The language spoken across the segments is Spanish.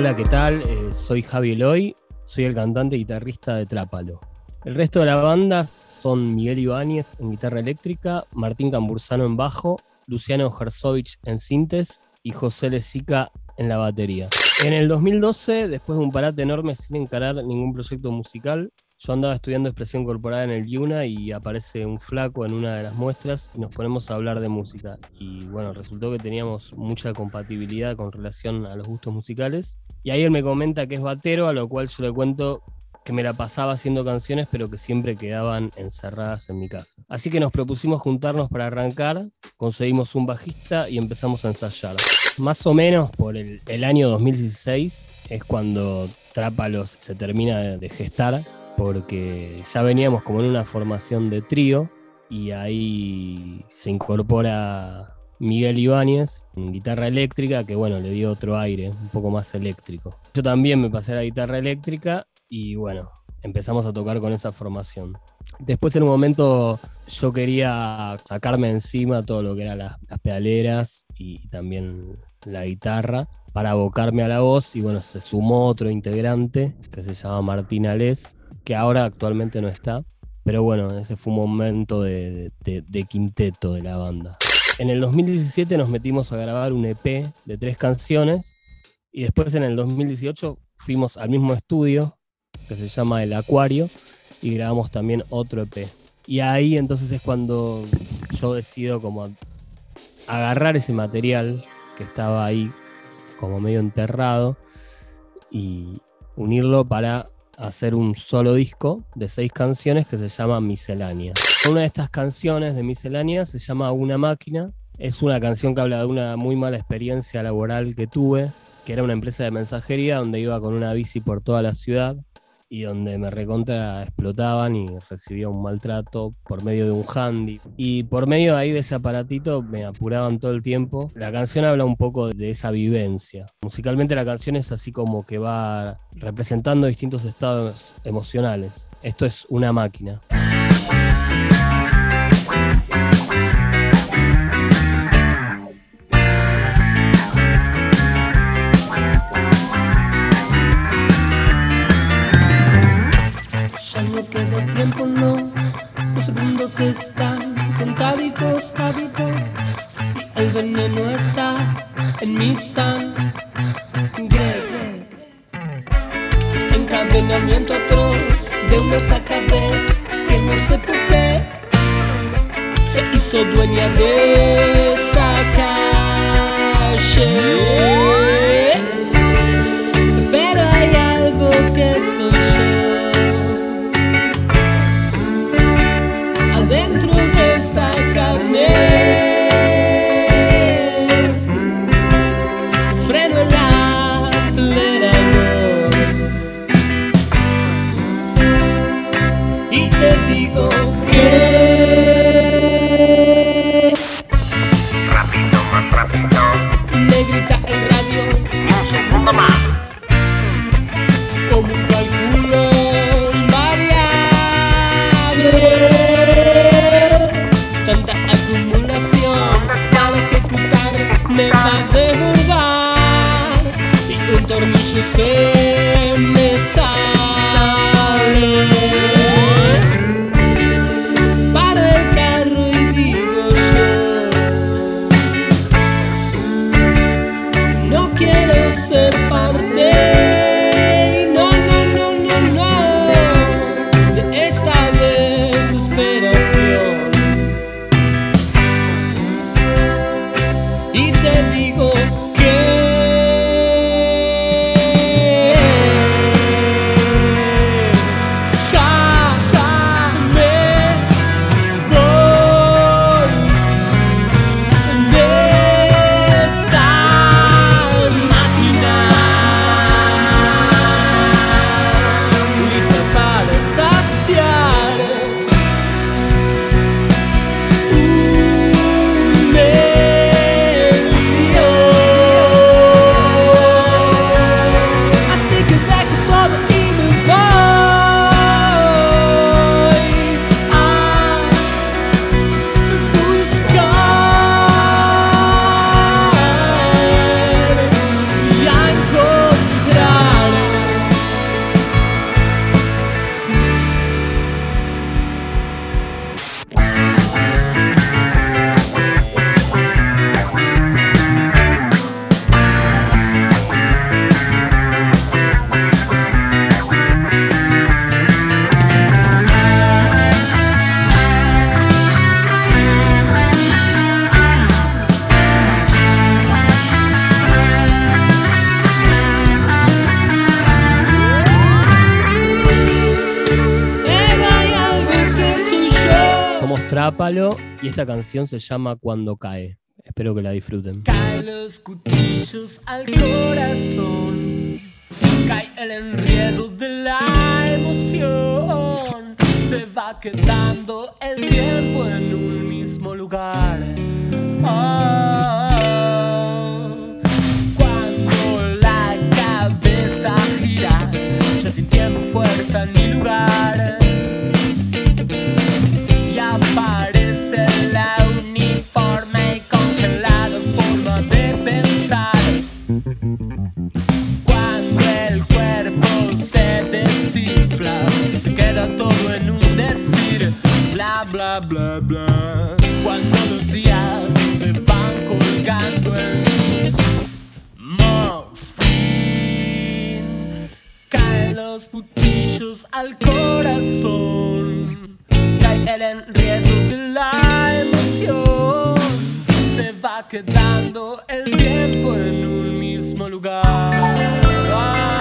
Hola, ¿qué tal? Eh, soy Javi Eloy, soy el cantante y guitarrista de Trápalo. El resto de la banda son Miguel Ibáñez en guitarra eléctrica, Martín Cambursano en bajo, Luciano Herzovich en sintes y José Lezica en la batería. En el 2012, después de un parate enorme sin encarar ningún proyecto musical, yo andaba estudiando expresión corporal en el Yuna y aparece un flaco en una de las muestras y nos ponemos a hablar de música. Y bueno, resultó que teníamos mucha compatibilidad con relación a los gustos musicales. Y ahí él me comenta que es batero, a lo cual yo le cuento que me la pasaba haciendo canciones, pero que siempre quedaban encerradas en mi casa. Así que nos propusimos juntarnos para arrancar, conseguimos un bajista y empezamos a ensayar. Más o menos por el, año 2016 es cuando Trápalos se termina de gestar porque ya veníamos como en una formación de trío y ahí se incorpora Miguel Ibáñez en guitarra eléctrica, que bueno, le dio otro aire, un poco más eléctrico. Yo también me pasé a la guitarra eléctrica y bueno, empezamos a tocar con esa formación. Después en un momento yo quería sacarme encima todo lo que eran las, pedaleras y también la guitarra para abocarme a la voz y bueno, se sumó otro integrante que se llama Martín Alés, que ahora actualmente no está. Pero bueno, ese fue un momento de, quinteto de la banda. En el 2017 nos metimos a grabar un EP de tres canciones y después en el 2018 fuimos al mismo estudio que se llama El Acuario y grabamos también otro EP. Y ahí entonces es cuando yo decido como agarrar ese material que estaba ahí como medio enterrado y unirlo para hacer un solo disco de seis canciones que se llama Miscelánea. Una de estas canciones de Miscelánea se llama Una máquina. Es una canción que habla de una muy mala experiencia laboral que tuve, que era una empresa de mensajería donde iba con una bici por toda la ciudad y donde me recontra explotaban y recibía un maltrato por medio de un handy. Y por medio ahí de ese aparatito me apuraban todo el tiempo. La canción habla un poco de esa vivencia. Musicalmente la canción es así como que va representando distintos estados emocionales. Esto es una máquina. Están contaditos, hábitos y el veneno está en mi sangre. Trápalo y esta canción se llama Cuando cae. Espero que la disfruten. Caen los cuchillos al corazón. Cae el enredo de la emoción. Se va quedando el tiempo en un mismo lugar. Ah, cuando la cabeza gira, ya sin tiempo, fuerza ni lugar. Los cuchillos al corazón, cae el enredo de la emoción, se va quedando el tiempo en un mismo lugar.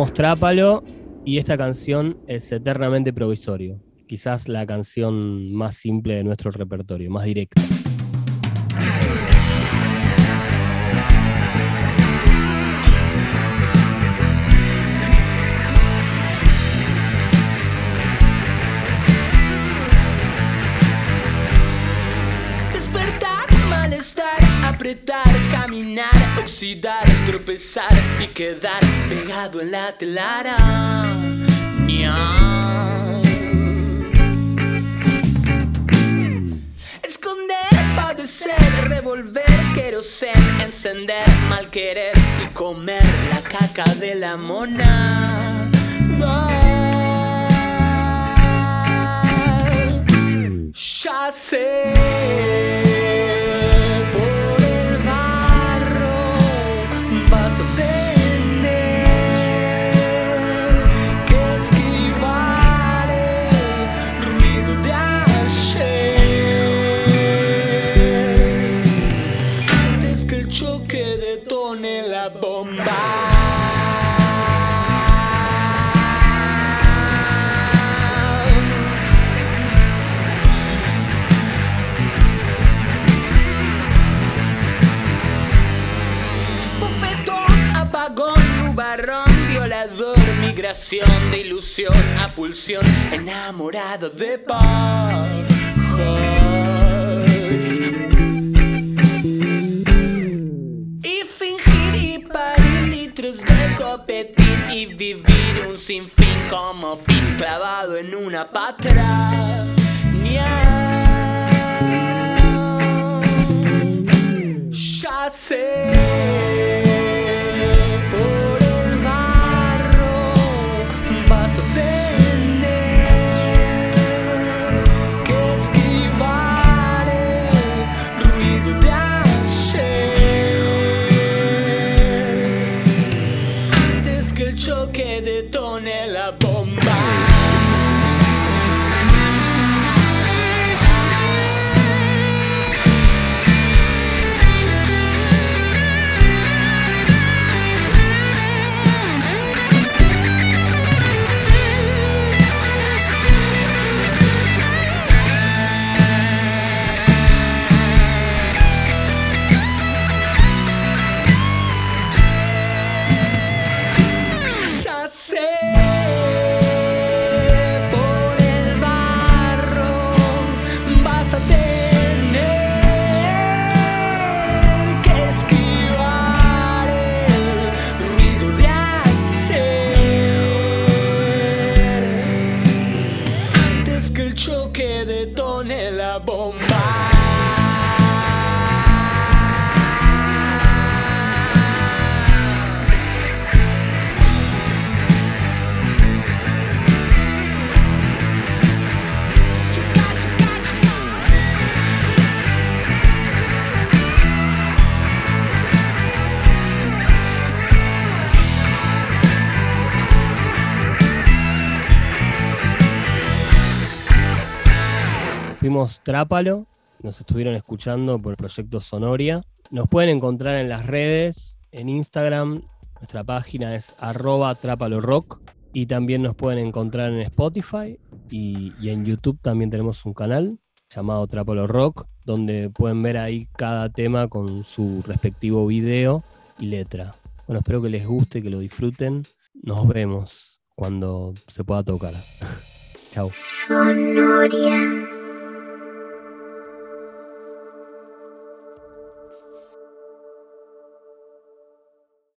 Somos Trápalo y esta canción es eternamente provisorio. Quizás la canción más simple de nuestro repertorio, más directa. Caminar, oxidar, tropezar y quedar pegado en la telara. Esconder, padecer, revolver, querosen, encender, mal querer y comer la caca de la mona. Ya hecho que detone la bomba. barrón, violador, migración de ilusión a pulsión, enamorado de paz. Clavado en una patra. Ya sé. Fuimos Trápalo, nos estuvieron escuchando por el proyecto Sonoria. Nos pueden encontrar en las redes, en Instagram, nuestra página es arroba trápalorock y también nos pueden encontrar en Spotify y, y en YouTube también tenemos un canal llamado Trápalo Rock, donde pueden ver ahí cada tema con su respectivo video y letra. Bueno, espero que les guste, que lo disfruten. Nos vemos cuando se pueda tocar. Chao. Sonoria.